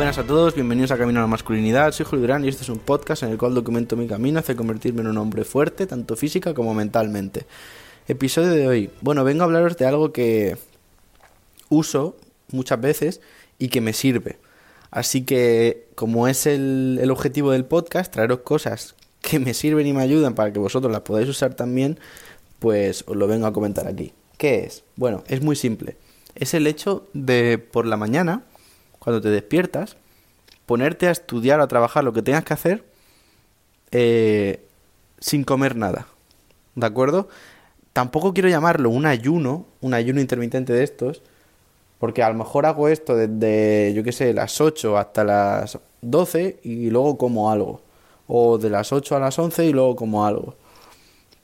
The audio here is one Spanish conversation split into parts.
Buenas a todos, bienvenidos a Camino a la Masculinidad. Soy Julio Durán y este es un podcast en el cual documento mi camino hacia convertirme en un hombre fuerte, tanto física como mentalmente. Episodio de hoy. Bueno, vengo a hablaros de algo que uso muchas veces y que me sirve. Así que, como es el, el objetivo del podcast, traeros cosas que me sirven y me ayudan para que vosotros las podáis usar también, pues os lo vengo a comentar aquí. ¿Qué es? Bueno, es muy simple. Es el hecho de por la mañana, cuando te despiertas, ponerte a estudiar o a trabajar lo que tengas que hacer eh, sin comer nada. ¿De acuerdo? Tampoco quiero llamarlo un ayuno, un ayuno intermitente de estos, porque a lo mejor hago esto desde, yo qué sé, las 8 hasta las 12 y luego como algo. O de las 8 a las 11 y luego como algo.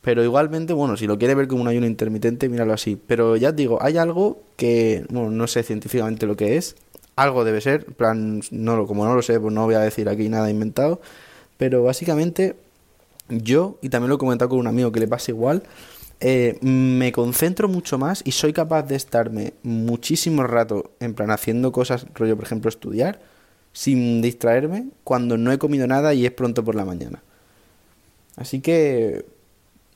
Pero igualmente, bueno, si lo quieres ver como un ayuno intermitente, míralo así. Pero ya digo, hay algo que, bueno, no sé científicamente lo que es. Algo debe ser, plan, no, como no lo sé, pues no voy a decir aquí nada inventado. Pero básicamente, yo, y también lo he comentado con un amigo que le pasa igual, eh, me concentro mucho más y soy capaz de estarme muchísimo rato en plan haciendo cosas, rollo por ejemplo estudiar, sin distraerme cuando no he comido nada y es pronto por la mañana. Así que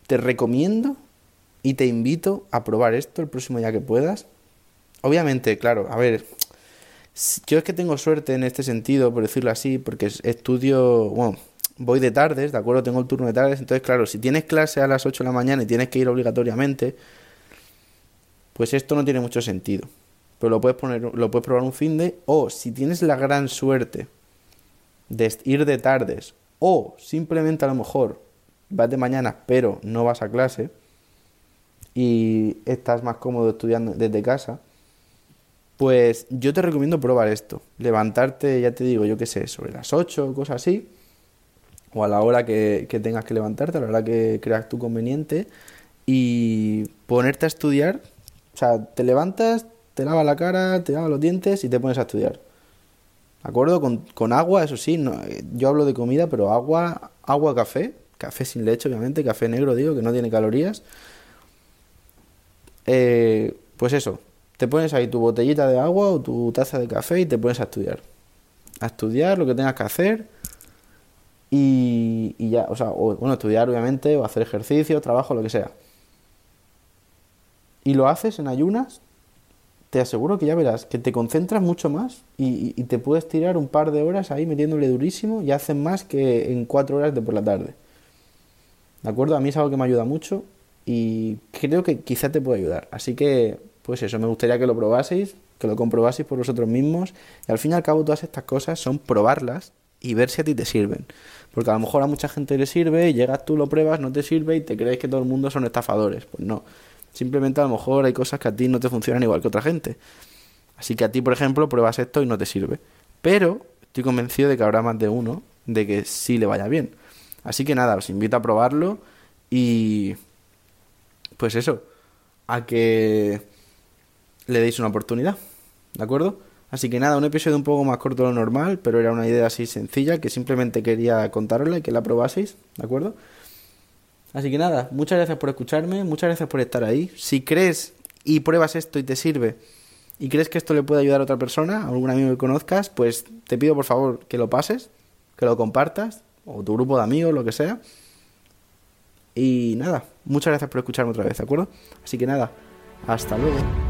te recomiendo y te invito a probar esto el próximo día que puedas. Obviamente, claro, a ver, yo es que tengo suerte en este sentido, por decirlo así, porque estudio, bueno, voy de tardes, ¿de acuerdo? Tengo el turno de tardes, entonces claro, si tienes clase a las 8 de la mañana y tienes que ir obligatoriamente, pues esto no tiene mucho sentido. Pero lo puedes poner, lo puedes probar un fin de, o si tienes la gran suerte de ir de tardes, o simplemente a lo mejor vas de mañana, pero no vas a clase, y estás más cómodo estudiando desde casa, pues yo te recomiendo probar esto. Levantarte, ya te digo, yo qué sé, sobre las 8 cosas así o a la hora que, tengas que levantarte, a la hora que creas tu conveniente y ponerte a estudiar. O sea, te levantas, te lavas la cara, te lavas los dientes y te pones a estudiar. ¿De acuerdo? Con, con agua, eso sí, no, yo hablo de comida, pero agua, agua, café, café sin leche, obviamente, café negro, digo, que no tiene calorías. Eh, pues eso, te pones ahí tu botellita de agua o tu taza de café y te pones a estudiar. A estudiar lo que tengas que hacer y, ya, o sea, o, bueno, estudiar obviamente, o hacer ejercicio, trabajo, lo que sea. Y lo haces en ayunas, te aseguro que ya verás que te concentras mucho más y, te puedes tirar un par de horas ahí metiéndole durísimo y haces más que en cuatro horas de por la tarde. ¿De acuerdo? A mí es algo que me ayuda mucho y creo que quizá te puede ayudar. Así que, pues eso, me gustaría que lo probaseis, que lo comprobaseis por vosotros mismos. Y al fin y al cabo todas estas cosas son probarlas y ver si a ti te sirven. Porque a lo mejor a mucha gente le sirve y llegas tú, lo pruebas, no te sirve y te crees que todo el mundo son estafadores. Pues no. Simplemente a lo mejor hay cosas que a ti no te funcionan igual que otra gente. Así que a ti, por ejemplo, pruebas esto y no te sirve. Pero estoy convencido de que habrá más de uno de que sí le vaya bien. Así que nada, os invito a probarlo y pues eso, a que le deis una oportunidad. ¿De acuerdo? Así que nada, un episodio un poco más corto de lo normal, pero era una idea así sencilla que simplemente quería contarosla y que la probaseis, ¿de acuerdo? Así que nada, muchas gracias por escucharme, muchas gracias por estar ahí. Si crees y pruebas esto y te sirve y crees que esto le puede ayudar a otra persona, a algún amigo que conozcas, pues te pido por favor que lo pases, que lo compartas, o tu grupo de amigos, lo que sea. Y nada, muchas gracias por escucharme otra vez, ¿de acuerdo? Así que nada, hasta luego.